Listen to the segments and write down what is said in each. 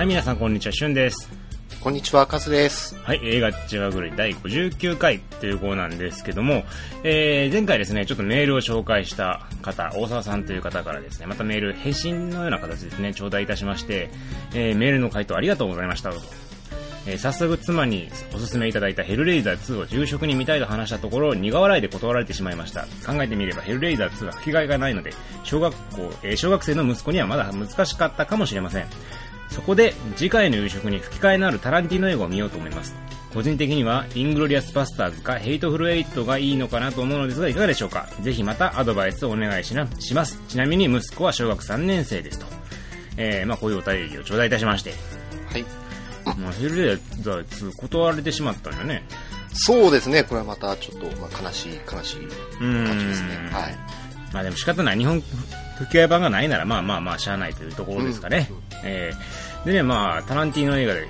はい、皆さんこんにちは、しゅんです。こんにちは、カズです。はい、映画違うぐらい第59回という号なんですけども、えー、前回ですね、ちょっとメールを紹介した方、大沢さんという方からですね、またメール、返信のような形ですね、頂戴いたしまして、えー、メールの回答ありがとうございましたと。えー早速妻におすすめいただいたヘルレイザー2を昼食に見たいと話したところ苦笑いで断られてしまいました考えてみればヘルレイザー2は吹き替えがないので小学校、えー小学生の息子にはまだ難しかったかもしれませんそこで次回の夕食に吹き替えのあるタランティーノ映画を見ようと思います個人的にはイングロリアスバスターズかヘイトフルエイトがいいのかなと思うのですがいかがでしょうか？ぜひまたアドバイスをお願いしなしますちなみに息子は小学3年生ですとえー、まあこういうお便りを頂戴いたしましてはい。まあ、ヘルレイザー2断られてしまったんだよね。そうですね、これはまたちょっと、まあ、悲しい、悲しいうん感じですね。はい。まあでも仕方ない。日本吹き替え版がないなら、まあまあまあ、しゃあないというところですかね。えー、でね、まあ、タランティーノ映画で、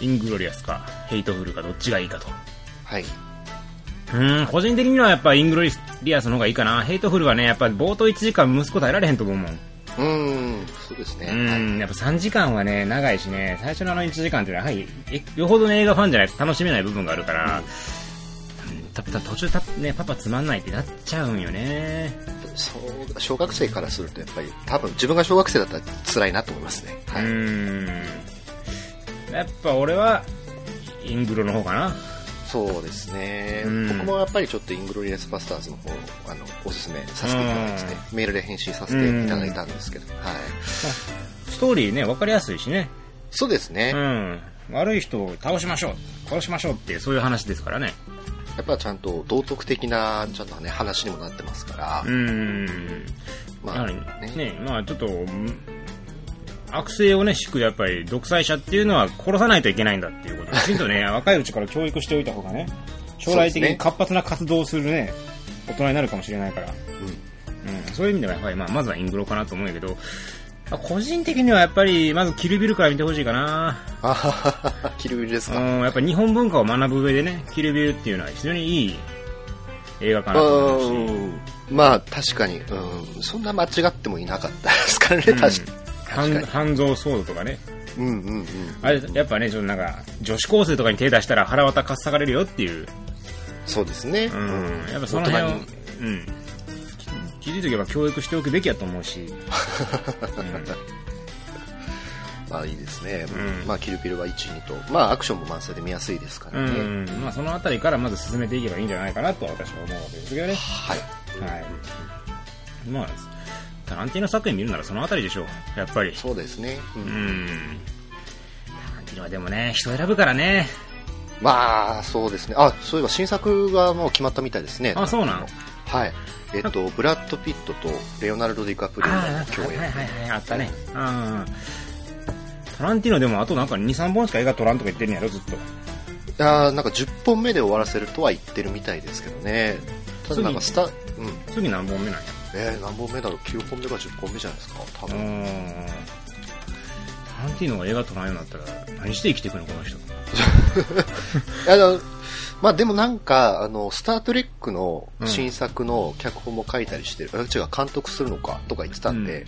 イングロリアスか、ヘイトフルか、どっちがいいかと。はい。うん、個人的にはやっぱイングロリアスの方がいいかな。ヘイトフルはね、やっぱ冒頭1時間息子耐えられへんと思うもん。うーん、そうですね。うはいん、やっぱ3時間はね、長いしね、最初のあの1時間っていうのは、はい、えよほどの映画ファンじゃないと楽しめない部分があるから、うん、たた途中た、ね、パパつまんないってなっちゃうんよね。そう、小学生からするとやっぱり、多分自分が小学生だったら辛いなと思いますね。はい。うーん。やっぱ俺は、イングロの方かな。そうですねうん。僕もやっぱりちょっとイングロリアスバスターズの方、あの、おすすめさせていただいてね、メールで返信させていただいたんですけど、はい。ストーリーね、わかりやすいしね。そうですね。うん。悪い人を倒しましょう。殺しましょうってそういう話ですからね。やっぱちゃんと道徳的な、ちゃんとね、話にもなってますからう、ーん。まあねね、まあちょっと、うん悪性をね、敷くやっぱり独裁者っていうのは殺さないといけないんだっていうことをきちんとね、若いうちから教育しておいた方がね、将来的に活発な活動をするね、大人になるかもしれないから。うん。うん、そういう意味ではやっぱり、まあ、まずはイングロかなと思うんやけど、まあ個人的にはやっぱり、まずキルビルから見てほしいかな。あははは、キルビルですか。うん、やっぱ日本文化を学ぶ上でね、キルビルっていうのは非常にいい映画かなと思うし、うんまあ確かに、うん、そんな間違ってもいなかったですからね、確かに。半蔵ソードとかね。に。うんうんうん。あれ、やっぱね、ちょっとなんか、女子高生とかに手出したら腹渡かっさがれるよっていう、そうですね。うん、やっぱその辺を、うん、気づいておけば教育しておくべきやと思うし、まあいいですね。うんまあキルビルは1、2と、まあアクションも満載で見やすいですからうね。ん、まあそのあたりからまず進めていけばいいんじゃないかなと私は思うわけですけどね。はい。はい。まあ、タランティーノ作品見るならそのあたりでしょう。やっぱり。そうですね。ううんん。タランティーノはでもね、人選ぶからね。まあそうですね。あ、そういえば新作がもう決まったみたいですね。あそうなんはい。えっと、ブラッド・ピットとレオナルド・ディカプリオのああ、はい共演。はいはい、あったね。うん。タランティーノでもあとなんか2、3本しか映画撮らんとか言ってんやろ、ずっと。あーなんか10本目で終わらせるとは言ってるみたいですけどね。ただなんかスタ、うん。次何本目なんや？えー、何本目だろう ?9 本目か10本目じゃないですか？多う分。ん。タランティーノが映画撮らんようになったら、何して生きていくの、この人。あの、まあでもなんか、あの、スタートレックの新作の脚本も書いたりしてる、あ違う、監督するのかとか言ってたんで、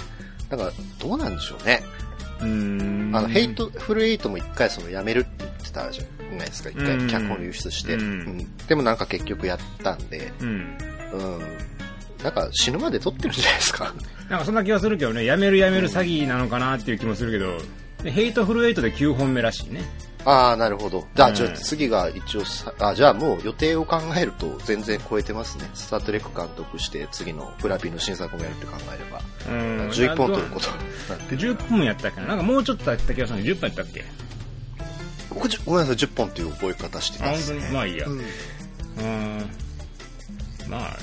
なんか、どうなんでしょうね。うーん。あの、ヘイトフルエイトも一回その辞めるって言ってたじゃないですか、一回うん脚本流出して。うんうんでもなんか結局やったんで、うん。うん。なんか死ぬまで撮ってるじゃないですか。なんかそんな気はするけどね、やめるやめる詐欺なのかなっていう気もするけど、でヘイトフルエイトで9本目らしいね。ああ、なるほど。じゃあ、うんじゃあ次が一応さ、あ、じゃあもう予定を考えると全然超えてますね。スタートレック監督して次のフラピの新作もやるって考えれば。うん。11本取ることになってる。10本やったっけななんかもうちょっとやった気がするのに10本やったっけ？僕、じゅごめんなさい、10本っていう覚え方してあ、本当ますね。に？まあいいや。ううんん。まあ、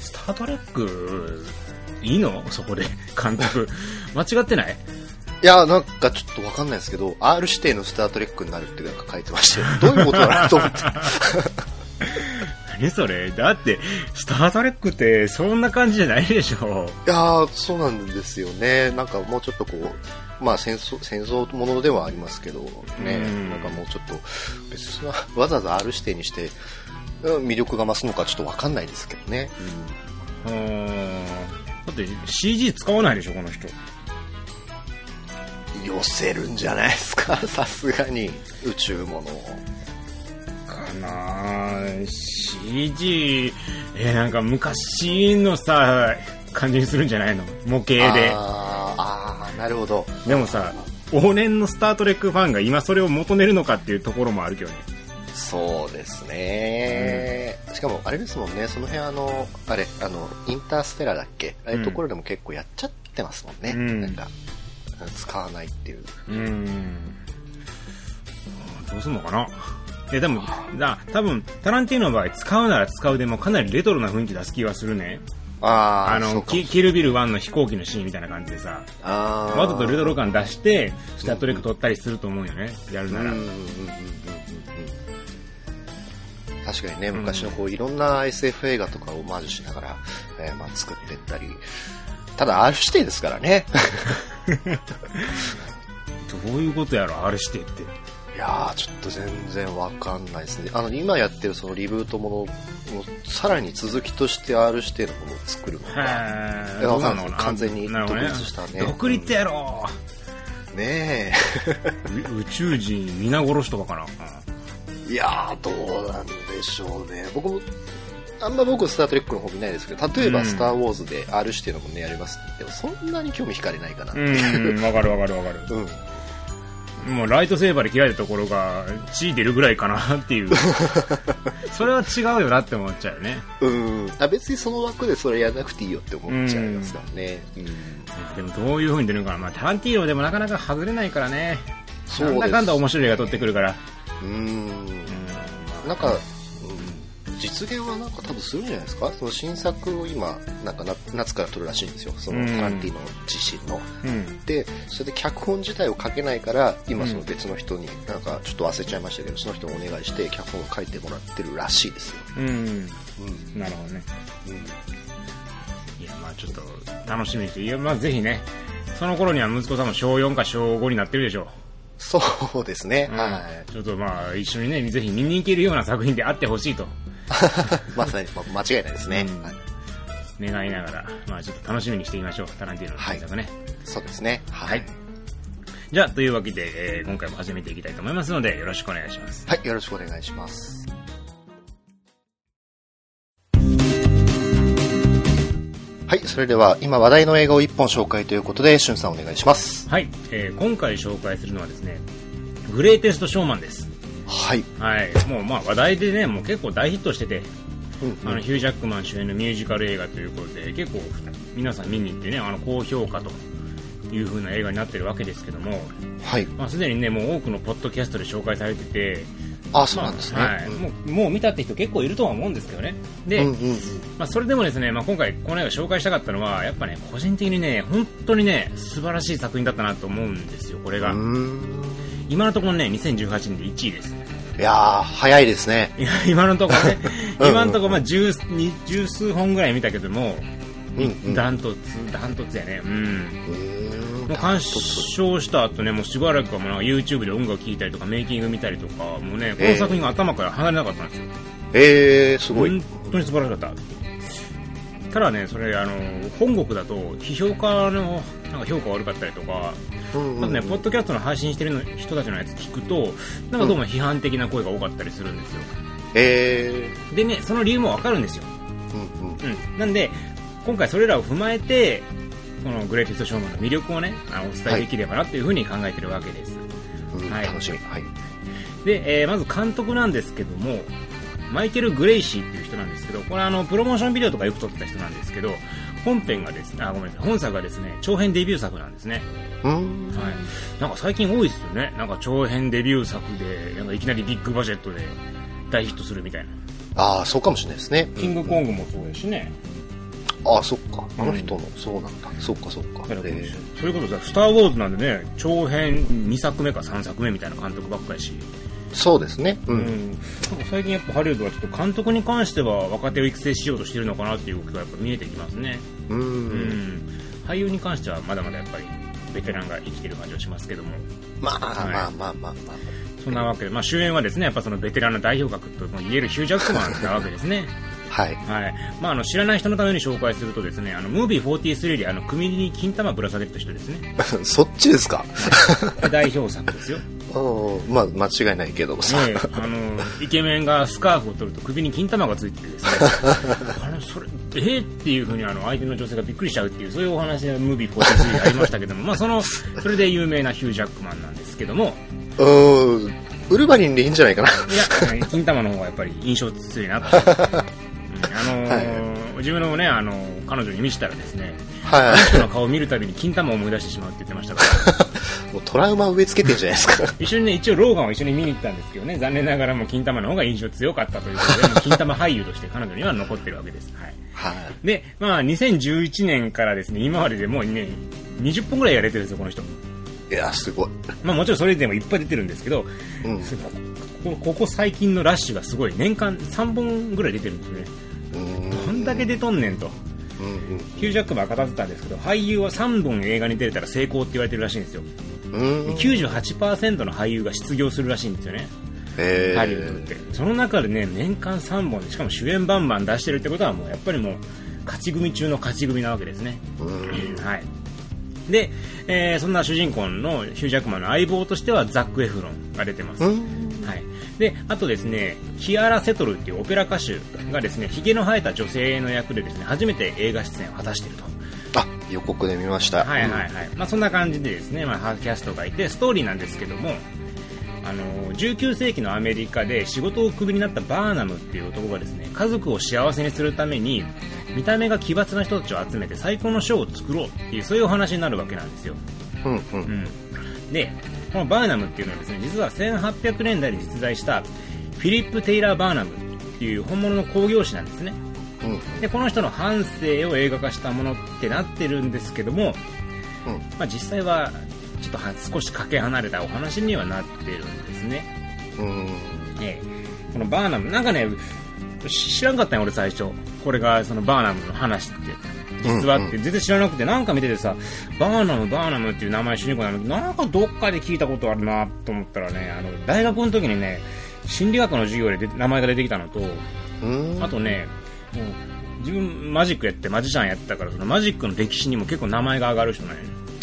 スタートレック、いいの？そこで、監督。間違ってない？いや、なんかちょっとわかんないですけど、R 指定のスタートレックになるってなんか書いてましたよ。どういうことだなと思って。何それ？だって、スタートレックってそんな感じじゃないでしょ。いやー、そうなんですよね。なんかもうちょっとこう、まあ戦争、戦争ものではありますけど、ね、うんなんかもうちょっと、別にわざわざ R 指定にして、うん魅力が増すのかちょっとわかんないですけどね。うーん。だって CG 使わないでしょ、この人。い寄せるんじゃないですか、さすがに。宇宙ものを。かなぁ CG、えーなんか昔のさ、感じにするんじゃないの？模型で。あーあー、なるほど。でもさ、往年のスタートレックファンが今それを求めるのかっていうところもあるけどね。そうですね、しかもあれですもんね、その辺あの、あれ、あの、インターステラーだっけ？ああいうところでも結構やっちゃってますもんね。うんなんか、使わないっていう。うーん。どうすんのかな？え、でも、だ、多分、タランティーノの場合、使うなら使うでもかなりレトロな雰囲気出す気がするね。ああの、キキルビル1の飛行機のシーンみたいな感じでさ、わざとレトロ感出して、スタートレック撮ったりすると思うよね。やるなら。確かにね、昔のこういろんな SF 映画とかをオマージュしながら、えーまあ、作っていったり、ただ R 指定ですからね。どういうことやろ、R 指定って。いやー、ちょっと全然わかんないですね。あの、今やってるそのリブートものの、さらに続きとして R 指定のものを作るのか。完全に独立したね独立やろねう宇宙人皆殺しとかかな。え。いやー、どうなんでしょうね。僕も、あんま僕スタートレックの方見ないですけど、例えばうんスターウォーズで R 指定のものやりますって言っても、そんなに興味惹かれないかなってういう。ん、わかるわかるわかる。うん。もうライトセーバーで切られたところが血出るぐらいかなっていう。それは違うよなって思っちゃうよね。うん。あ、別にその枠でそれやらなくていいよって思っちゃいますからね。うん。でもどういう風に出るのかな。まあ、タランティーノでもなかなか外れないからね。そうなんだかんだ面白い映画撮ってくるから。うん。うんなんか、うん実現はなんか多分するんじゃないですか？その新作を今、なんかな夏から撮るらしいんですよ。そのうんタランティーノ自身の。うん。で、それで脚本自体を書けないから、今その別の人に、なんかちょっと忘れちゃいましたけど、その人にお願いして脚本を書いてもらってるらしいですよ。うん。うん。なるほどね。うん。いや、まあちょっと楽しみにして。いや、まあぜひね。その頃には息子さんも小4か小5になってるでしょう。そうですね。うんはい。ちょっとまあ一緒にね、ぜひ見に行けるような作品であってほしいと まさに、ま間違いないですね。うんはい願いながら、まあちょっと楽しみにしてみましょう。タランティーノの新作ね。そうですね。ははい。じゃあ、というわけで、えー今回も始めていきたいと思いますので、よろしくお願いします。はい、よろしくお願いします。はい、それでは今話題の映画を一本紹介ということで、しゅんさんお願いします。はい、えー今回紹介するのはですね、グレイテストショーマンです。はい。はい、もうまあ話題でね、もう結構大ヒットしてて、うんあのヒュージャックマン主演のミュージカル映画ということで、結構皆さん見に行ってね、あの高評価という風な映画になってるわけですけども、はい。まあすでにね、もう多くのポッドキャストで紹介されてて、あ、そうなんですね。まあはい、もうもう見たって人結構いるとは思うんですけどね。で、うんうんうん。まあ、それでもですね、まあ、今回この映画紹介したかったのは、やっぱね、個人的にね、本当にね、素晴らしい作品だったなと思うんですよ、これが。今のところね、2018年で1位です。いやー、早いですね。いや今のところね、うん今のところまあ十に十数本ぐらい見たけども、ダントツ、ダントツやね。うん。もう鑑賞した後ね、もうしばらくはもうなんか YouTube で音楽聴いたりとか、メイキング見たりとか、もうね、この作品が頭から離れなかったんですよ。えー、すごい。本当に素晴らしかった。ただね、それ、あの、本国だと、批評家の、なんか評価悪かったりとか、うんあとね、ポッドキャストの配信してるの人たちのやつ聞くと、なんかどうも批判的な声が多かったりするんですよ。えでね、その理由もわかるんですよ。ー、うんうん。うん。なんで、今回それらを踏まえて、このグレイテストショーマンの魅力をね、あのお伝えできればなというふうに考えてるわけです。うんはい楽しみ。はい。で、えーまず監督なんですけども、マイケル・グレイシーっていう人なんですけど、これあの、プロモーションビデオとかよく撮ってた人なんですけど、本編がですね、あ、ごめんなさい、本作がですね、長編デビュー作なんですね。うーん。はい。なんか最近多いですよね。なんか長編デビュー作で、なんかいきなりビッグバジェットで大ヒットするみたいな。ああ、そうかもしれないですね。キングコングもそうやしね。ああ、そっか。あの人の、そうなんだ。そっかそっか。それこそさ、スター・ウォーズなんでね、長編2作目か3作目みたいな監督ばっかりし。そうですね。う。うんん。なんか最近やっぱハリウッドはちょっと監督に関しては若手を育成しようとしてるのかなっていう動きがやっぱ見えてきますね。う。うんん。俳優に関してはまだまだやっぱりベテランが生きてる感じはしますけども。まあはいまあまあまあまあ。そんなわけで、まあ主演はですね、やっぱそのベテランの代表格とも言えるヒュージャックマンなわけですね。はい。はい。まあ、あの、知らない人のために紹介するとですね、あの、ムービー43で、あの、首に金玉ぶら下げてた人ですね。そっちですか？代表作ですよ。うんまあ、間違いないけどさ。ねえ、あの、イケメンがスカーフを取ると首に金玉がついててですね、あの、それ、えー、っていうふうにあの、相手の女性がびっくりしちゃうっていう、そういうお話でムービー43でありましたけども、まあ、その、それで有名なヒュージャックマンなんですけども、うん、ウルヴァリンでいいんじゃないかな。いや、金玉の方がやっぱり印象強いなと。自分のね、あの彼女に見せたらですね、はあの人の顔を見るたびに金玉を思い出してしまうって言ってましたから、い。もうトラウマ植え付けてんじゃないですか。一緒にね、一応ローガンを一緒に見に行ったんですけどね、残念ながらもう金玉の方が印象強かったということで、金玉俳優として彼女には残ってるわけです。はい。はい。で、まあ、2011年からですね、今まででもうね、20本ぐらいやれてるんですよ、この人。いや、すごい。まあもちろんそれでもいっぱい出てるんですけど、うん。ここここ最近のラッシュがすごい、年間3本ぐらい出てるんですね。だけ出とんねんと。うんヒュージャックマンが語ってたんですけど、俳優は3本映画に出れたら成功って言われてるらしいんですよ。うん。うん。98%の俳優が失業するらしいんですよね。えハリウッドって。その中でね、年間3本で、しかも主演バンバン出してるってことはもう、やっぱりもう、勝ち組中の勝ち組なわけですね。うん。はい。で、えーそんな主人公のヒュージャックマンの相棒としてはザック・エフロンが出てます。うん。はい。で、あとですね、キアラ・セトルっていうオペラ歌手がですね、髭の生えた女性の役でですね、初めて映画出演を果たしていると。あ、予告で見ました。はいはいはい。まあそんな感じでですね、まあハーキャストがいて、ストーリーなんですけども、あの、19世紀のアメリカで仕事をクビになったバーナムっていう男がですね、家族を幸せにするために、見た目が奇抜な人たちを集めて最高のショーを作ろうっていう、そういうお話になるわけなんですよ。うんうん。うん。で、このバーナムっていうのはですね、実は1800年代に実在したフィリップ・テイラー・バーナムっていう本物の工業士なんですね。うん。で、この人の半生を映画化したものってなってるんですけども、うん。まあ、実際はちょっとは少しかけ離れたお話にはなってるんですね。うん。ええこのバーナム、なんかね、し知らんかったんよ、俺最初。これがそのバーナムの話って。実はって、全然知らなくて、なんか見ててさ、バーナム、バーナムっていう名前主人公なのに、なんかどっかで聞いたことあるなと思ったらね、あの、大学の時にね、心理学の授業で名前が出てきたのと、うん。あとね、もう自分マジックやってマジシャンやってたから、そのマジックの歴史にも結構名前が上がる人なん。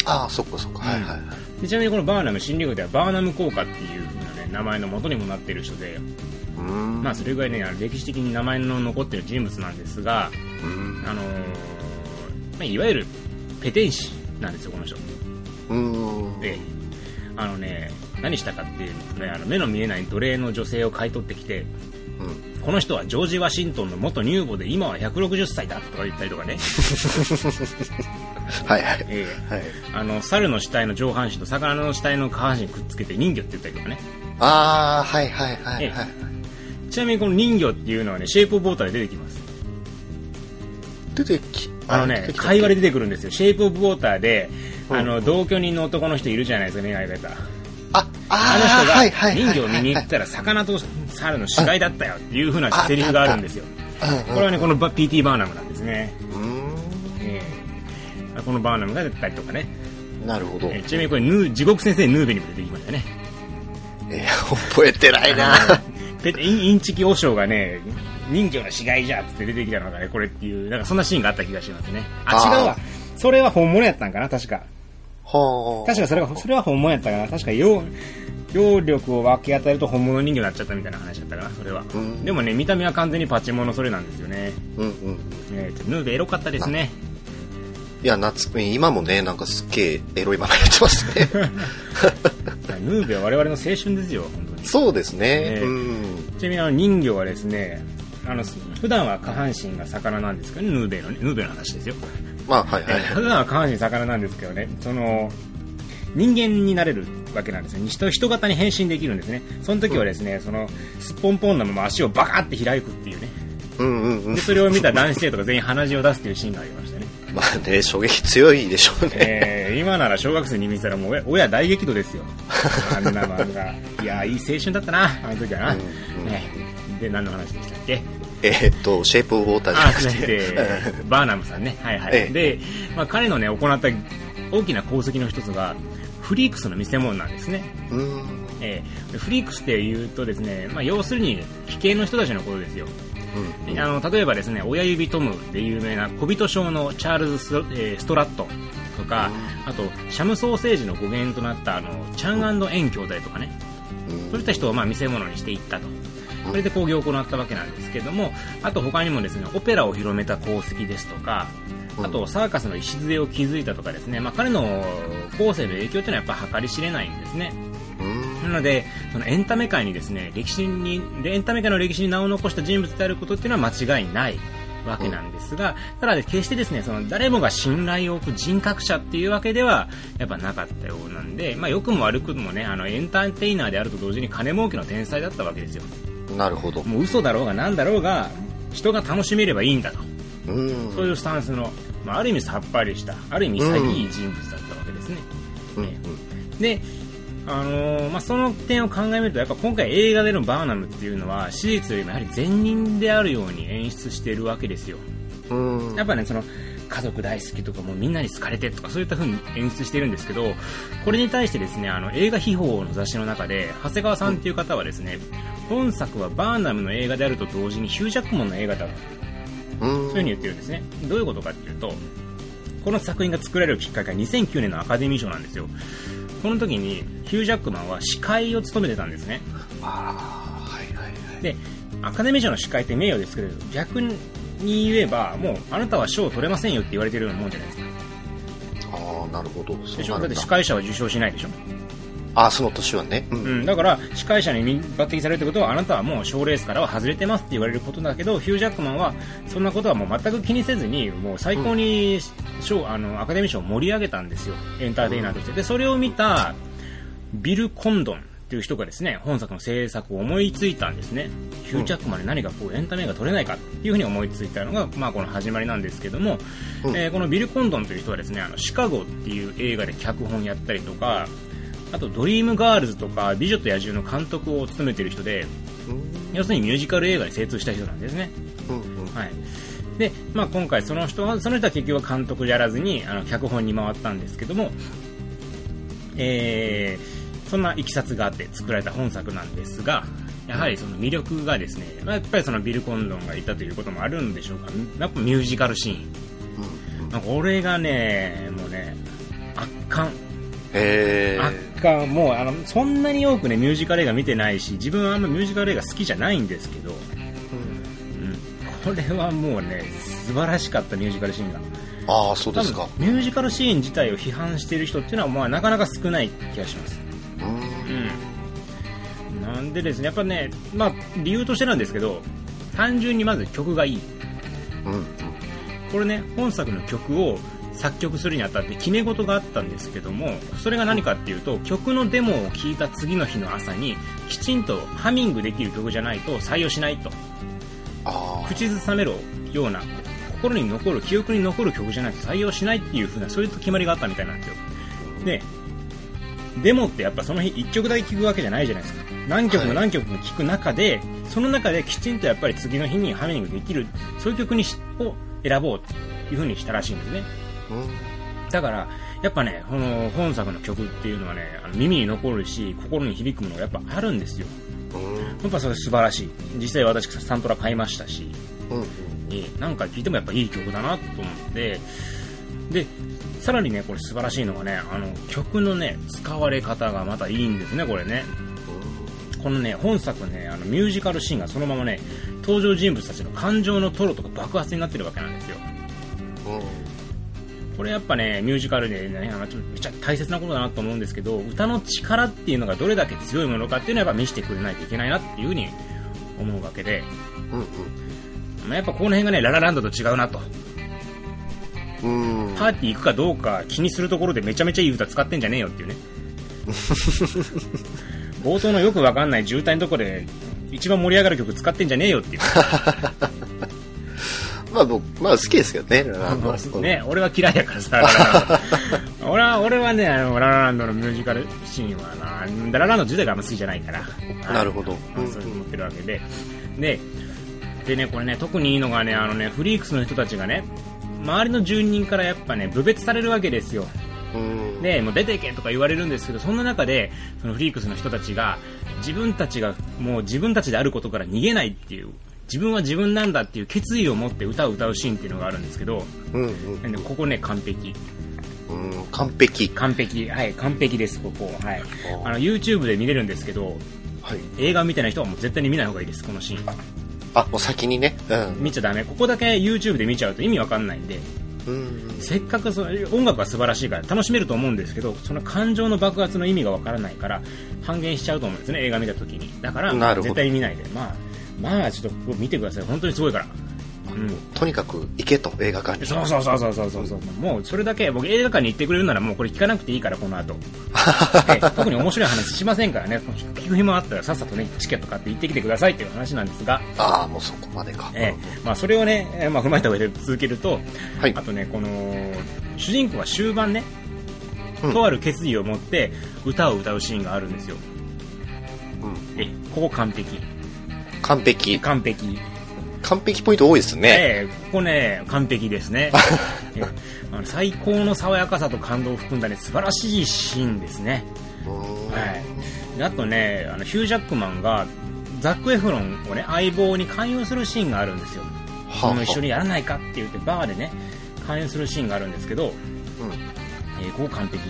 ああ、そっかそっか。はいはいはい。でちなみにこのバーナム心理学ではバーナム効果っていう風なね、名前の元にもなっている人で、うん。まあそれぐらいね、歴史的に名前の残っている人物なんですが、うん。あのーまあ、いわゆるペテン師なんですよ、この人。うん。で、あのね、何したかっていうとね、あの目の見えない奴隷の女性を買い取ってきて、うん。この人はジョージ・ワシントンの元乳母で今は160歳だとか言ったりとかね、はいはい。ええはい。あの、猿の死体の上半身と魚の死体の下半身くっつけて人魚って言ったりとかね。ああ、はいはいはいえはい。ちなみにこの人魚っていうのはね、シェイプオブウォーターで出てきます。出てき、あのね会話で出てくるんですよ。シェイプオブウォーターで、うんあの、同居人の男の人いるじゃないですか、メガネかけた。あ、あの人が。人魚を見に行ったら魚と猿の死骸だったよっていう風なセリフがあるんですよ。これはね、このバ PT バーナムなんですね。ええこのバーナムが出てたりとかね。なるほど。えーちなみにこれヌー、地獄先生ヌーベにも出てきましたね。えー、覚えてないな。ペインインチキ和尚がね、人魚の死骸じゃっつって出てきたのがね、これっていう、なんかそんなシーンがあった気がしますね。あ、違うわ。それは本物やったんかな、確か。はあ。確かそれが、それは本物やったかな。確か、揚、揚力を分け与えると本物人形になっちゃったみたいな話だったかな、それは。うんでもね、見た目は完全にパチモンのそれなんですよね。うんうん。えー、ヌーベエロかったですね。いや、夏、今もね、なんかすっげえエロいままやってますね。ヌーベは我々の青春ですよ、本当に。そうですね。ええうん。ちなみにあの人魚はですね、あの、普段は下半身が魚なんですけどね、ヌーベのね、ヌーベの話ですよ。まあ、はいはい。普段は下半身魚なんですけどね、その、人間になれるわけなんですよ。人、人型に変身できるんですね。その時はですね、その、すっぽんぽんのまま足をバカって開くっていうね。うんうんうんで、。それを見た男子生徒が全員鼻血を出すっていうシーンがありましたね。まあね、衝撃強いでしょうね。えー、今なら小学生に見せたらもう親親大激怒ですよ。あんな漫画。いやー、いい青春だったな、あの時はな。うんうんね、で、何の話でしたっけ？えーっと、シェイプウォーターじゃあ、なくてて。、バーナムさんね。はいはい。ええで、まあ、彼のね、行った大きな功績の一つが、フリークスの見せ物なんですね。うん。えーフリークスって言うとですね、まあ、要するに、危険の人たちのことですよ。うんあの例えばですね親指トムで有名な小人賞のチャールズスト,、えーストラットとか、あとシャムソーセージの語源となったあのチャンエン兄弟とかね、うんそういった人をまあ見せ物にしていったと。それで興行を行ったわけなんですけども、あと他にもですね、オペラを広めた功績ですとか、あとサーカスの礎を築いたとかですね、まあ彼の後世の影響というのはやっぱ計り知れないんですね。うんなので、そのエンタメ界にですね、歴史に、でエンタメ界の歴史に名を残した人物であることっていうのは間違いないわけなんですが、ただ決してですね、その誰もが信頼を置く人格者っていうわけではやっぱなかったようなんで、まあ良くも悪くもね、あのエンターテイナーであると同時に金儲けの天才だったわけですよ。なるほど。もう嘘だろうが何だろうが、人が楽しめればいいんだと。うん。そういうスタンスの、まあ、ある意味さっぱりした、ある意味潔い人物だったわけですね。うんええで、あのーまあ、その点を考えると、やっぱ今回映画でのバーナムっていうのは、史実よりもやはり善人であるように演出しているわけですよ。うん。やっぱね、その、家族大好きとかもうみんなに好かれてとかそういった風に演出してるんですけど、これに対してですね、あの映画秘宝の雑誌の中で、長谷川さんっていう方はですね、本作はバーナムの映画であると同時にヒュージャックモンの映画だとうん。そういうふうに言ってるんですね。どういうことかっていうと、この作品が作られるきっかけは2009年のアカデミー賞なんですよ。この時にヒュージャックマンは司会を務めてたんですね。ああ、はいはいはい。で、アカデミー賞の司会って名誉ですけど、逆に言えば、もうあなたは賞を取れませんよって言われてるようなもんじゃないですか。ああ、なるほど。そうでしょ？だって司会者は受賞しないでしょ？ああ、その年はね。う。うんん、だから司会者に抜擢されるってことはあなたはもう賞レースからは外れてますって言われることだけどヒュージャックマンはそんなことはもう全く気にせずにもう最高に賞、あのアカデミー賞を盛り上げたんですよエンターテイナーとしてでそれを見たビル・コンドンっていう人がですね本作の制作を思いついたんですねヒュージャックマンで何かこうエンタメが撮れないかっていうふうに思いついたのが、まあ、この始まりなんですけども、うんえーこのビル・コンドンという人はですねあのシカゴっていう映画で脚本やったりとかあと、ドリームガールズとか、美女と野獣の監督を務めている人で、うん。要するにミュージカル映画に精通した人なんですね。うん。うん。はい。で、まあ今回その人は、その人は結局は監督やらずに、あの、脚本に回ったんですけども、えー、そんないきさつがあって作られた本作なんですが、やはりその魅力がですね、まあやっぱりそのビル・コンドンがいたということもあるんでしょうか。やっぱミュージカルシーン。うん。まあこれがね、もうね、圧巻。圧巻、もうあのそんなに多くねミュージカル映画見てないし自分はあんまミュージカル映画好きじゃないんですけど、うん、これはもうね素晴らしかったミュージカルシーンがああ、そうですかミュージカルシーン自体を批判している人っていうのは、まあ、なかなか少ない気がします、うん。でですねやっぱね、まあ、理由としてなんですけど単純にまず曲がいいうん。これね本作の曲を作曲するにあたって決め事があったんですけどもそれが何かっていうと曲のデモを聴いた次の日の朝にきちんとハミングできる曲じゃないと採用しないと。口ずさめるような心に残る記憶に残る曲じゃないと採用しないっていう風なそういう決まりがあったみたいなんですよでデモってやっぱその日1曲だけ聴くわけじゃないじゃないですか何曲も何曲も聴く中で、その中できちんとやっぱり次の日にハミングできるそういう曲にしを選ぼうっていう風にしたらしいんですねうん。だから、やっぱね、この本作の曲っていうのはね、あの耳に残るし、心に響くものがやっぱあるんですよ。うん。やっぱそれ素晴らしい。実際私サントラ買いましたし、うん。えーなんか聴いてもやっぱいい曲だなと思って、で、さらにね、これ素晴らしいのがね、あの、曲のね、使われ方がまたいいんですね、これね。このね、本作ね、あの、ミュージカルシーンがそのままね、登場人物たちの感情のトロとか爆発になってるわけなんですよ。うん。これやっぱね、ミュージカルでね、あのちょっとめっちゃ大切なことだなと思うんですけど、歌の力っていうのがどれだけ強いものかっていうのはやっぱ見せてくれないといけないなっていうふうに思うわけで、うん。まあ、やっぱこの辺がね、ララランドと違うなと。うん。うん。パーティー行くかどうか気にするところでめちゃめちゃいい歌使ってんじゃねえよっていうね。冒頭のよくわかんない渋滞のとこで一番盛り上がる曲使ってんじゃねえよっていう。まあ僕、まあ好きですけどね。ね、俺は嫌いやからさ、俺は、俺はね、あの、ララランドのミュージカルシーンはな、ララランド自体があんま好きじゃないから。なるほどはいそう思ってるわけで。で、でね、これね、特にいいのがね、あのね、フリークスの人たちがね、周りの住人からやっぱね、侮蔑されるわけですよ。うん。で、もう出ていけとか言われるんですけど、そんな中で、そのフリークスの人たちが、自分たちが、もう自分たちであることから逃げないっていう自分は自分なんだっていう決意を持って歌を歌うシーンっていうのがあるんですけど、うんうん。なんでここね、完璧。うん、完璧。完璧。はい、完璧です、ここ。はい。ああの、YouTube で見れるんですけど、はい。映画見てない人はもう絶対に見ない方がいいです、このシーン。あ、もう先にね。うん。見ちゃダメ。ここだけ YouTube で見ちゃうと意味わかんないんで、うん。せっかくその音楽は素晴らしいから楽しめると思うんですけど、その感情の爆発の意味がわからないから、半減しちゃうと思うんですね、映画見た時に。だから、絶対に見ないで。まあ、まあ、ちょっと見てください。本当にすごいから。うん。とにかく行けと、映画館に。そうそうそうそうそうそうそう。もうそれだけ、僕映画館に行ってくれるならもうこれ聞かなくていいから、この後。え え特に面白い話しませんからね、聞く暇あったらさっさとね、チケット買って行ってきてくださいっていう話なんですが、ああ、もうそこまでか。ええまあそれをね、えーまあ踏まえた上で続けると、はいあ。とね、この、主人公が終盤ね、うんとある決意を持って歌を歌うシーンがあるんですよ。うんええここ完璧。完璧。完璧。完璧ポイント多いですね。ええここね、完璧ですね。ええあの最高の爽やかさと感動を含んだね、素晴らしいシーンですね。うんはい。であとね、あの、ヒュージャックマンが、ザック・エフロンをね、相棒に勧誘するシーンがあるんですよ。はあ一緒にやらないかって言って、バーでね、勧誘するシーンがあるんですけど、うんえーここ完璧。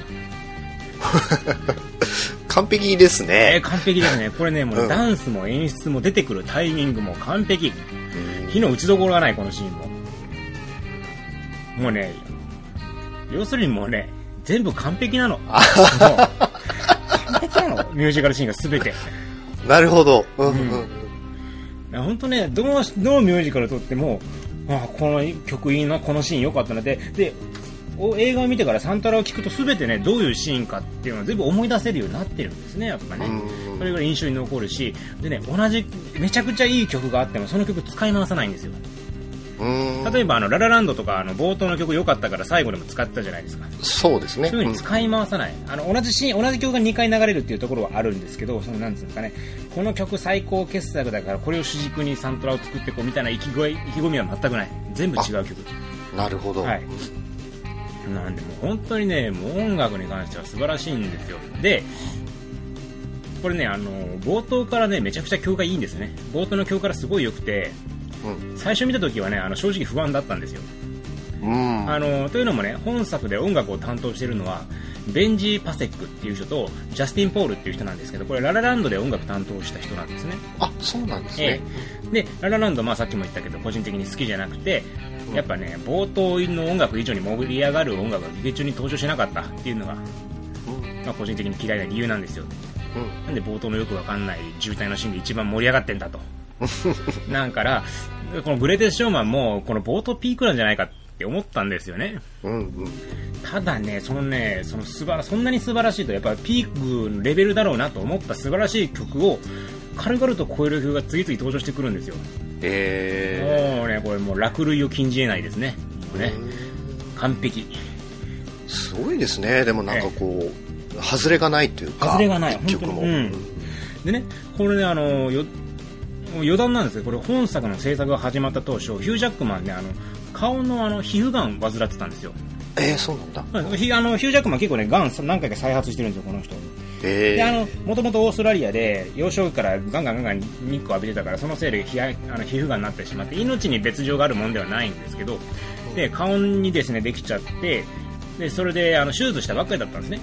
完璧ですえーね。完璧ですね。これね、もう、うんダンスも演出も出てくるタイミングも完璧。火の打ちどころがない、このシーンも。もうね、要するにもうね、全部完璧なの。完璧なの。ミュージカルシーンが全て。なるほど。うんうんうん本当ね、どの、どのミュージカルとっても、あこの曲いいな、このシーン良かったなで、で、お映画を見てからサンタラを聞くと全てね、どういうシーンかっていうのを全部思い出せるようになってるんですね、やっぱね。うんそれぐらい印象に残るし、でね、同じ、めちゃくちゃいい曲があっても、その曲使い回さないんですよ。うん例えば、あの、ララランドとか、あの、冒頭の曲良かったから最後でも使ってたじゃないですか。そうですね。そういう風に使い回さない。あの、同じシーン、同じ曲が2回流れるっていうところはあるんですけど、その、なんですかね、この曲最高傑作だから、これを主軸にサントラを作っていこうみたいな意気込み意気込みは全くない。全部違う曲。うんなるほど。はい。なんで、もう本当にね、もう音楽に関しては素晴らしいんですよ。で、これね、あの、冒頭からね、めちゃくちゃ曲がいいんですね。冒頭の曲からすごい良くて、うん最初見た時はね、あの、正直不安だったんですよ。うん。あのというのもね本作で音楽を担当しているのはベンジー・パセックっていう人とジャスティン・ポールっていう人なんですけどこれララランドで音楽担当した人なんですねあ、そうなんですえね。えでララランド、まあ、さっきも言ったけど個人的に好きじゃなくてやっぱね冒頭の音楽以上に盛り上がる音楽が劇中に登場しなかったっていうのが、うん。まあ、個人的に嫌いな理由なんですよ。うん。なんで冒頭のよくわかんない渋滞のシーンで一番盛り上がってんだと。なんからこのグレーテス・ショーマンもこの冒頭ピークなんじゃないかって思ったんですよね。うんうん。ただね、そのね、その素晴らそんなに素晴らしいと、やっぱピークのレベルだろうなと思った素晴らしい曲を、軽々と超える曲が次々登場してくるんですよ。えもうね、これもう落類を禁じ得ないですね。ね、ー完璧。すごいですね。でもなんかこう、外れがないというか。外れがない一曲も。本当にうんでね、これね、あの、よ余談なんですけど、これ本作の制作が始まった当初、ヒュージャックマンね、あの、顔のあの皮膚がんを患ってたんですよ。えー、そうなんだ。あのヒュージャックマン結構ね、がん何回か再発してるんですよ、この人。えであー、のもともとオーストラリアで幼少期からガンガンガンガン日光浴びてたからそのせいで皮あの皮膚がんになってしまって命に別状があるもんではないんですけどで顔にですねできちゃってでそれであの手術したばっかりだったんですね。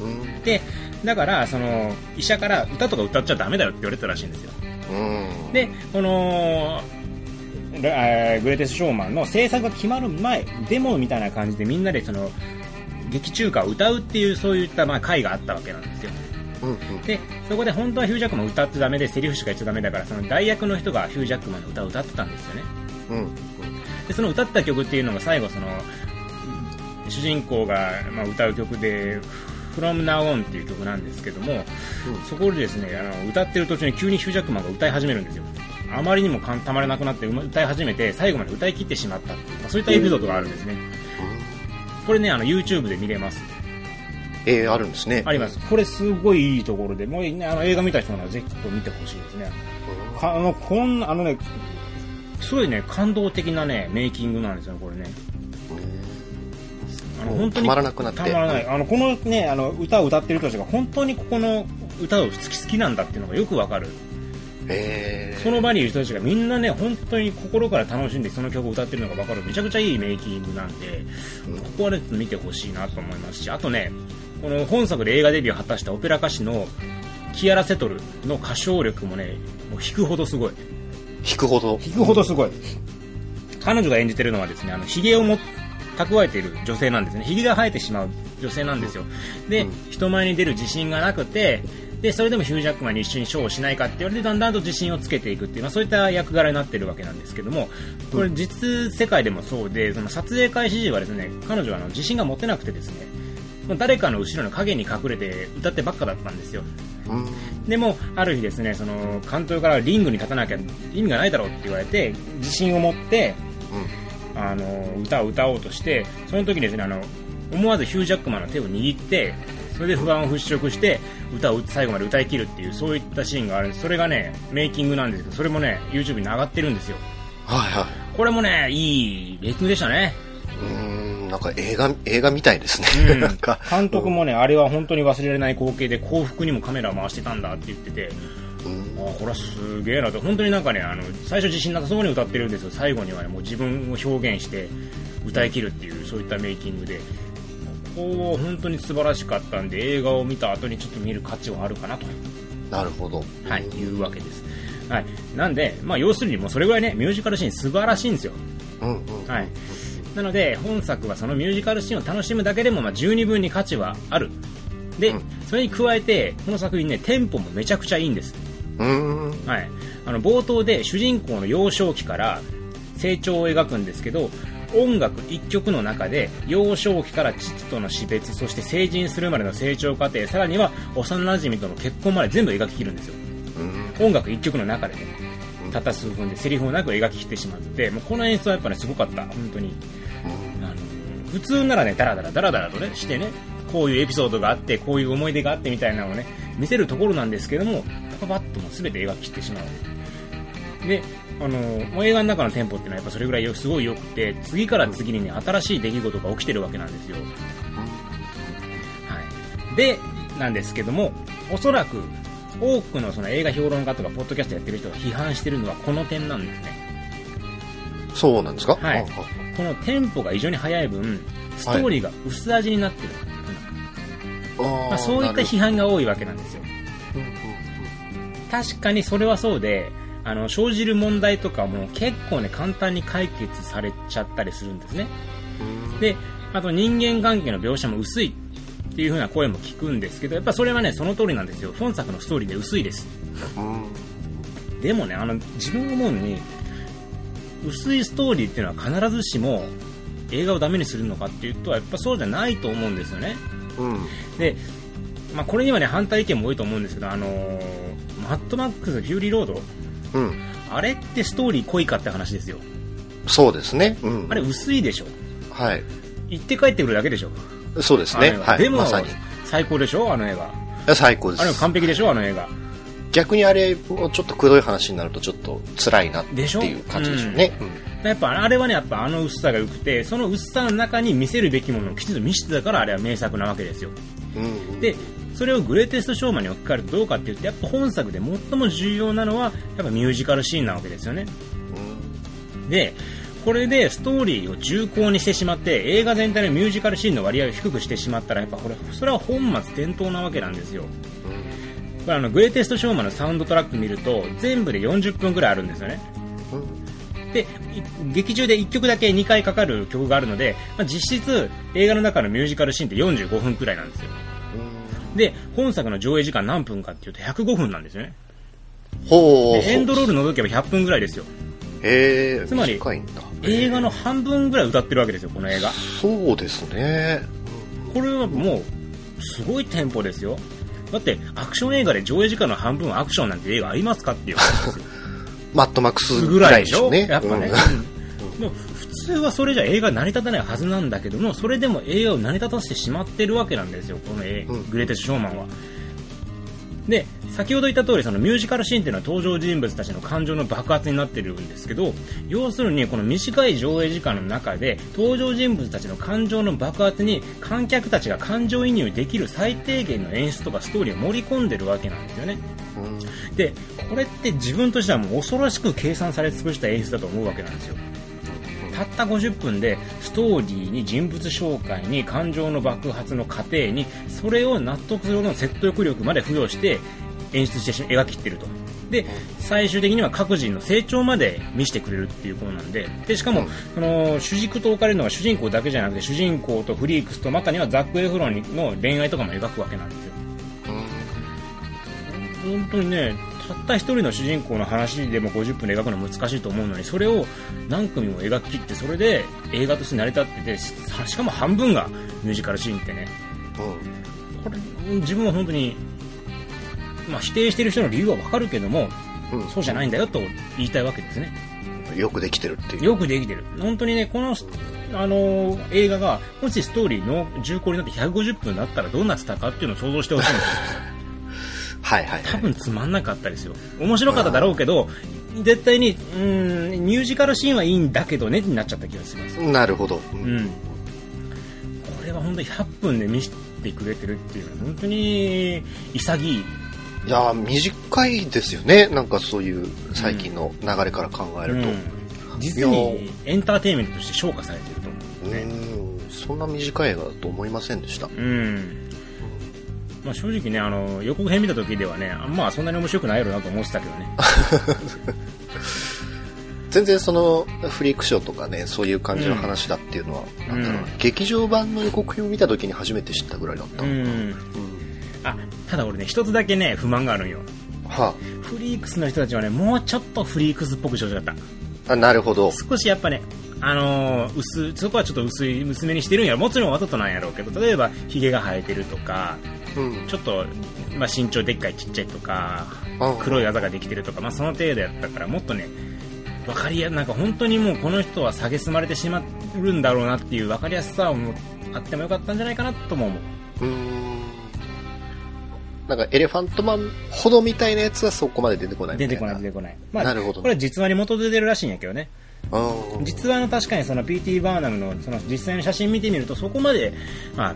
うん。でだからその医者から歌とか歌っちゃダメだよって言われてたらしいんですよ。うん。でこのラグレーテス・ショーマンの制作が決まる前デモみたいな感じでみんなでその劇中歌を歌うっていうそういったまあ会があったわけなんですようんうん。でそこで本当はヒュージャックマン歌ってダメでセリフしか言っちゃダメだからその代役の人がヒュージャックマンの歌を歌ってたんですよね。うん。でその歌った曲っていうのが最後その主人公が、まあ、歌う曲で「From Now On」っていう曲なんですけども、そこでですねあの歌ってる途中に急にヒュージャックマンが歌い始めるんですよ。あまりにもたまらなくなって歌い始めて最後まで歌い切ってしまったっていう、まあそういったエピソードがあるんですね。これねあの YouTube で見れますえー、あるんですね。あります。これすごいいいところでもうねあの映画見た人ならぜひと見てほしいですね。かあのこんあのねすごいね感動的なねメイキングなんですよこれね。あの本当にたまらなくなって。たまらない。あのこのねあの歌を歌ってる人たちが本当にここの歌を好き好きなんだっていうのがよくわかる。へその場にいる人たちがみんなね、本当に心から楽しんでその曲を歌ってるのが分かる。めちゃくちゃいいメイキングなんで、うん。ここはね、見てほしいなと思いますし、あとね、この本作で映画デビューを果たしたオペラ歌手のキアラ・セトルの歌唱力もね、もう弾くほどすごい。弾くほど。弾くほどすごい。彼女が演じてるのはですね、あの、髭をも蓄えている女性なんですね。髭が生えてしまう女性なんですよ。で、うん人前に出る自信がなくて、で、それでもヒュージャックマンに一緒にショーをしないかって言われて、だんだんと自信をつけていくっていう、まあそういった役柄になってるわけなんですけども、これ実世界でもそうで、その撮影開始時はですね、彼女はあの自信が持てなくてですね、まあ誰かの後ろの影に隠れて歌ってばっかだったんですよ。うん。でも、ある日ですね、その、監督からリングに立たなきゃ意味がないだろうって言われて、自信を持って、あの、歌を歌おうとして、その時にですね、あの、思わずヒュージャックマンの手を握って、それで不安を払拭して、歌を最後まで歌い切るっていう、そういったシーンがあるんです。それがね、メイキングなんですけど、それもね、YouTube に上がってるんですよ。はいはい。これもね、いいメイキングでしたね。うーん、なんか映画、映画みたいですね。うん。監督もね、あれは本当に忘れられない光景で、幸福にもカメラを回してたんだって言ってて、うん。あこれはすげえなと本当になんかねあの最初自信なさそうに歌ってるんですよ最後にはねもう自分を表現して歌い切るっていうそういったメイキングでここ本当に素晴らしかったんで映画を見た後にちょっと見る価値はあるかなと、なるほど。はい、いうわけですはい、なんで、まあ、要するにもうそれぐらいねミュージカルシーン素晴らしいんですよ、うんうん。はい、なので本作はそのミュージカルシーンを楽しむだけでもまあ十二分に価値はある。で、うん。それに加えてこの作品ねテンポもめちゃくちゃいいんです。はい、あの冒頭で主人公の幼少期から成長を描くんですけど音楽1曲の中で幼少期から父との死別そして成人するまでの成長過程さらには幼馴染との結婚まで全部描ききるんですよ。うん。音楽1曲の中でねたった数分でセリフもなく描ききってしまってもうこの演出はやっぱねすごかった。本当に普通ならねダラダラダラダラとねしてねこういうエピソードがあってこういう思い出があってみたいなのをね見せるところなんですけどもパパッともう全て描き切ってしまう。であのもう映画の中のテンポっていうのはやっぱそれぐらいよすごい良くて次から次にね新しい出来事が起きてるわけなんですよ。はい、で、なんですけども、おそらく多くのその映画評論家とかポッドキャストやってる人が批判してるのはこの点なんですね。そうなんですか？はいこのテンポが異常に速い分、ストーリーが薄味になってる。あーまあ、そういった批判が多いわけなんですよ。確かにそれはそうで、あの、生じる問題とかも結構ね、簡単に解決されちゃったりするんですね。うんで、あと人間関係の描写も薄いっていう風な声も聞くんですけど、やっぱそれはね、その通りなんですよ。本作のストーリーで薄いです。うんでもね、あの、自分が思うに、薄いストーリーっていうのは必ずしも映画をダメにするのかっていうと、やっぱそうじゃないと思うんですよね。うんで、まあ、これにはね、反対意見も多いと思うんですけど、あのーマッドマックス・フューリーロード、うんあれってストーリー濃いかって話ですよ。そうですねうんあれ薄いでしょ。はい行って帰ってくるだけでしょ。そうですねあの映画はいでも、ま最高でしょあの映画。や最高であれす完璧でしょあの映画。逆にあれもうちょっとくどい話になるとちょっと辛いなっていう感じでしょ？うねやっぱあれはね、やっぱあの薄さが良くて、その薄さの中に見せるべきものをきちんと見せてたからあれは名作なわけですよ。うんうんで、それをグレーテストショーマンに置き換えるとどうかっていうと、やっぱ本作で最も重要なのは、やっぱミュージカルシーンなわけですよね。で、これでストーリーを重厚にしてしまって、映画全体のミュージカルシーンの割合を低くしてしまったら、やっぱこれ、それは本末転倒なわけなんですよ。これあの、グレーテストショーマンのサウンドトラック見ると、全部で40分くらいあるんですよね。で、い劇中で1曲だけ2回かかる曲があるので、まあ、実質映画の中のミュージカルシーンって45分くらいなんですよ。で、本作の上映時間何分かっていうと105分なんですよね。ほうでエンドロール除けば100分くらいですよ。へえつまり映画の半分ぐらい歌ってるわけですよ、この映画。そうですねこれはもう、すごいテンポですよ。だって、アクション映画で上映時間の半分はアクションなんて映画ありますかっていう話ですよ。マットマックスぐぐらいでしょ？ねやっぱね。うんうんでも普通はそれじゃ映画成り立たないはずなんだけども、それでも映画を成り立たせてしまってるわけなんですよ、この映うんグレーテストショーマンは。で先ほど言った通りそのミュージカルシーンっていうのは登場人物たちの感情の爆発になってるんですけど要するにこの短い上映時間の中で登場人物たちの感情の爆発に観客たちが感情移入できる最低限の演出とかストーリーを盛り込んでるわけなんですよね。うん。でこれって自分としてはもう恐ろしく計算され尽くした演出だと思うわけなんですよたった50分でストーリーに人物紹介に感情の爆発の過程にそれを納得するほどの説得力まで付与して演出してし描きってると。で最終的には各人の成長まで見せてくれるっていうことなんで。でしかも、うん。その主軸と置かれるのが主人公だけじゃなくて主人公とフリークスとまたにはザック・エフロンの恋愛とかも描くわけなんですよ。本当にねたった一人の主人公の話でも50分で描くのは難しいと思うのにそれを何組も描き切ってそれで映画として成り立っててししかも半分がミュージカルシーンってね。これ自分は本当に、まあ、否定してる人の理由はわかるけどもうん。うんそうじゃないんだよと言いたいわけですね。よくできてるっていう。よくできてる。本当にねこのあの映画がもしストーリーの重厚になって150分だったらどうなってたかっていうのを想像してほしいんですよ はいはいはい。多分つまんなかったですよ面白かっただろうけど絶対にうんミュージカルシーンはいいんだけどねになっちゃった気がしますなるほど。ううんこれは本当に100分で見せてくれてるっていうのは本当に潔いいやー短いですよね。なんかそういう最近の流れから考えると。うん実にエンターテインメントとして昇華されてると思うねうんそんな短い映画だと思いませんでした。うんまあ、正直ねあの予告編見た時ではねあまあそんなに面白くないやろなと思ってたけどね。全然そのフリークショーとかね、そういう感じの話だっていうのは、なんだろうなうん。劇場版の予告編を見た時に初めて知ったぐらいだった。ううん。んあただ俺ね一つだけね不満があるんよ。はフリークスの人たちはねもうちょっとフリークスっぽくしてほしかった。あ、あなるほど。少しやっぱね、あのー薄そこはちょっと薄い薄めにしてるんやろもちろんわざとなんやろうけど例えばひげが生えてるとかうん。ちょっと、まあ、身長でっかいちっちゃいとかあ黒いあざができてるとか、まあ、その程度やったからもっとね分かりやなんか本当にもうこの人は蔑まれてしまるんだろうなっていう分かりやすさもあってもよかったんじゃないかなとも思ううーん。なんかエレファントマンほどみたいなやつはそこまで出てこない。出てこない出てこない、まあ、なるほどこれは実話に基づいてるらしいんやけどねうん実話の確かにその PT バーナムのその実際の写真見てみるとそこまで、まあ、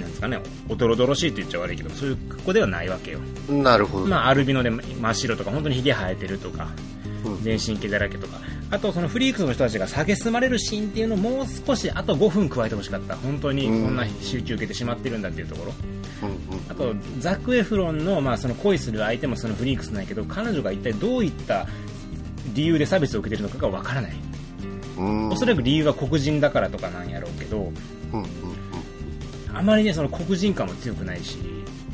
なんですかね、おどろどろしいって言っちゃ悪いけど、そういう格好ではないわけよ。なるほど。まあ、アルビノで真っ白とか、本当にヒゲ生えてるとか、うん全身毛だらけとか、あとそのフリークスの人たちが蔑まれるシーンっていうのをもう少し、あと5分加えてほしかった。本当にこんな集中受けてしまってるんだっていうところ。うんうんあと、ザク・エフロンの、まあ、その恋する相手もそのフリークスなんやけど、彼女が一体どういった理由で差別を受けてるのかがわからない。うんおそらく理由は黒人だからとかなんやろうけど、うんうんあまりね、その黒人感も強くないし、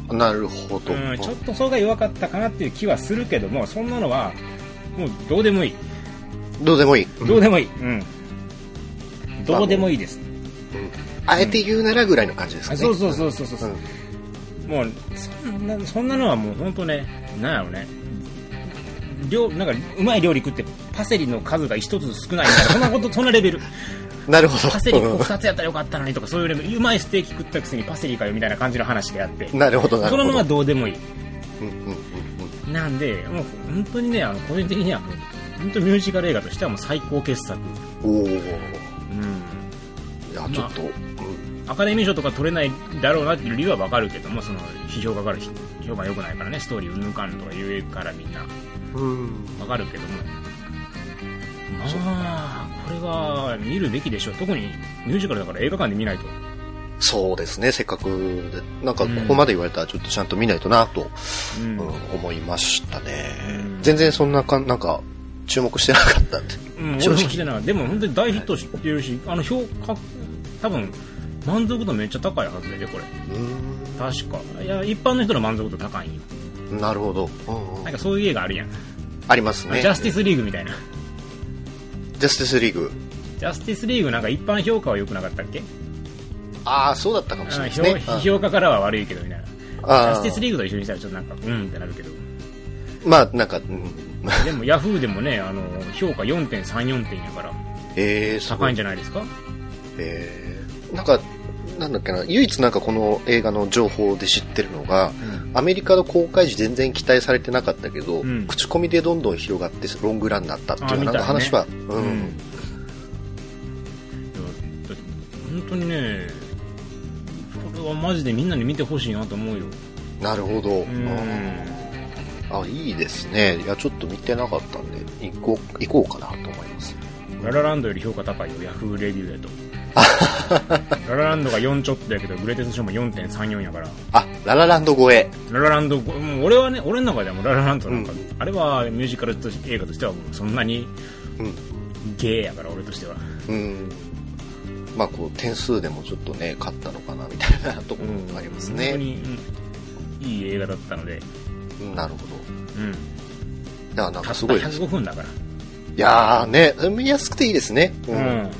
うんなるほど。うん、ちょっとそれが弱かったかなっていう気はするけども、そんなのは、もうどうでもいい。どうでもいい。どうでもいい。うん。どうでもいいです。あえて言うならぐらいの感じですかね。あそうそうそうそうそう。うんもう、そんな、そんなのはもう本当ね、なんやろね。料なんか、うまい料理食って、パセリの数が一つ少ないみたいな、そんなこと、そんなレベル。なるほど。パセリこう二つやったらよかったのにとか、そういうレベル、うまいステーキ食ったくせにパセリかよみたいな感じの話であって、なるほど、なるほど。そののはどうでもいい。うんうんうんうんなんで、もう本当にね、あの、個人的にはもう、本当ミュージカル映画としてはもう最高傑作。おお。いうん。や、ちょっと、アカデミー賞とか取れないだろうなっていう理由はわかるけども、その、批評家から評判良くないからね、ストーリーうんぬんかんとか言うからみんなうん。うん。わかるけども。まあ、これは見るべきでしょう。特にミュージカルだから映画館で見ないと。そうですね、せっかくで、なんかここまで言われたらちょっとちゃんと見ないとなと、うん。うん思いましたねうん。全然そんなか、なんか、注目してなかったんで。うん、正直。でも本当に大ヒットしてるし、あの評価、多分、満足度めっちゃ高いはずで、これ。う確か。いや、一般の人の満足度高い。なるほど。うんうんなんかそういう映画あるやん。ありますね。ジャスティスリーグみたいな。ジャスティスリーグ。ジャスティスリーグなんか一般評価は良くなかったっけ？ああ、そうだったかもしれないですあね。評批評家からは悪いけどみたいな。ジャスティスリーグと一緒にしたらちょっとなんか、うんってなるけど。まあ、なんか、うん。でもヤフーでもね、あの、評価4.34点やから、えー、すご高いんじゃないですか？えー、なんか、なんだっけな、唯一なんかこの映画の情報で知ってるのが、うん。アメリカの公開時全然期待されてなかったけど、うん口コミでどんどん広がってロングランになったっていう話は、ううんん。いやだって本当にねこれはマジでみんなに見てほしいなと思うよなるほど。うんあ、いいですね。いや、ちょっと見てなかったんで、行こう、行こうかなと思います。ララランドより評価高いよヤフーレビューだとララランドが4ちょっとやけどグレーテストショーも4.34やからあ、ララランド超え。ララランドもう俺はね俺の中ではもうララランドなんか、うんあれはミュージカルと映画としてはもうそんなにうん。ゲーやから俺としてはうん。まあ、こう、点数でもちょっとね、勝ったのかな、みたいなところがありますね。本当に、うんいい映画だったのでうんなるほど。うんいや、なんかすごいです。105分だからいやーね、見やすくていいですね。う。うんん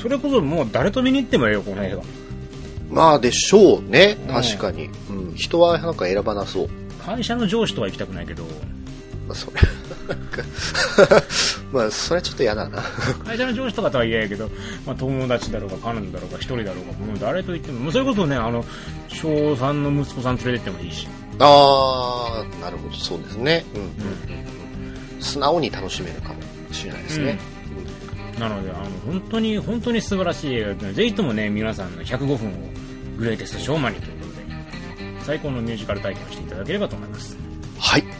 それこそもう誰と見に行ってもええよこの映画まあ、でしょうね。うん確かに。うん。人はなんか選ばなそう。会社の上司とは行きたくないけどまあ、それ。まあ、それはちょっと嫌だな。会社の上司とかとは嫌やけど、まあ、友達だろうが彼女だろうが一人だろうがもう誰と言ってももうそれこそねあの翔さんの息子さん連れてってもいいし、あー、なるほど、そうですね。うん。うん素直に楽しめるかもしれないですね。なのであの本当に本当に素晴らしい映画でぜひともね皆さんの105分をグレイテストショーマンにということで最高のミュージカル体験をしていただければと思いますはい。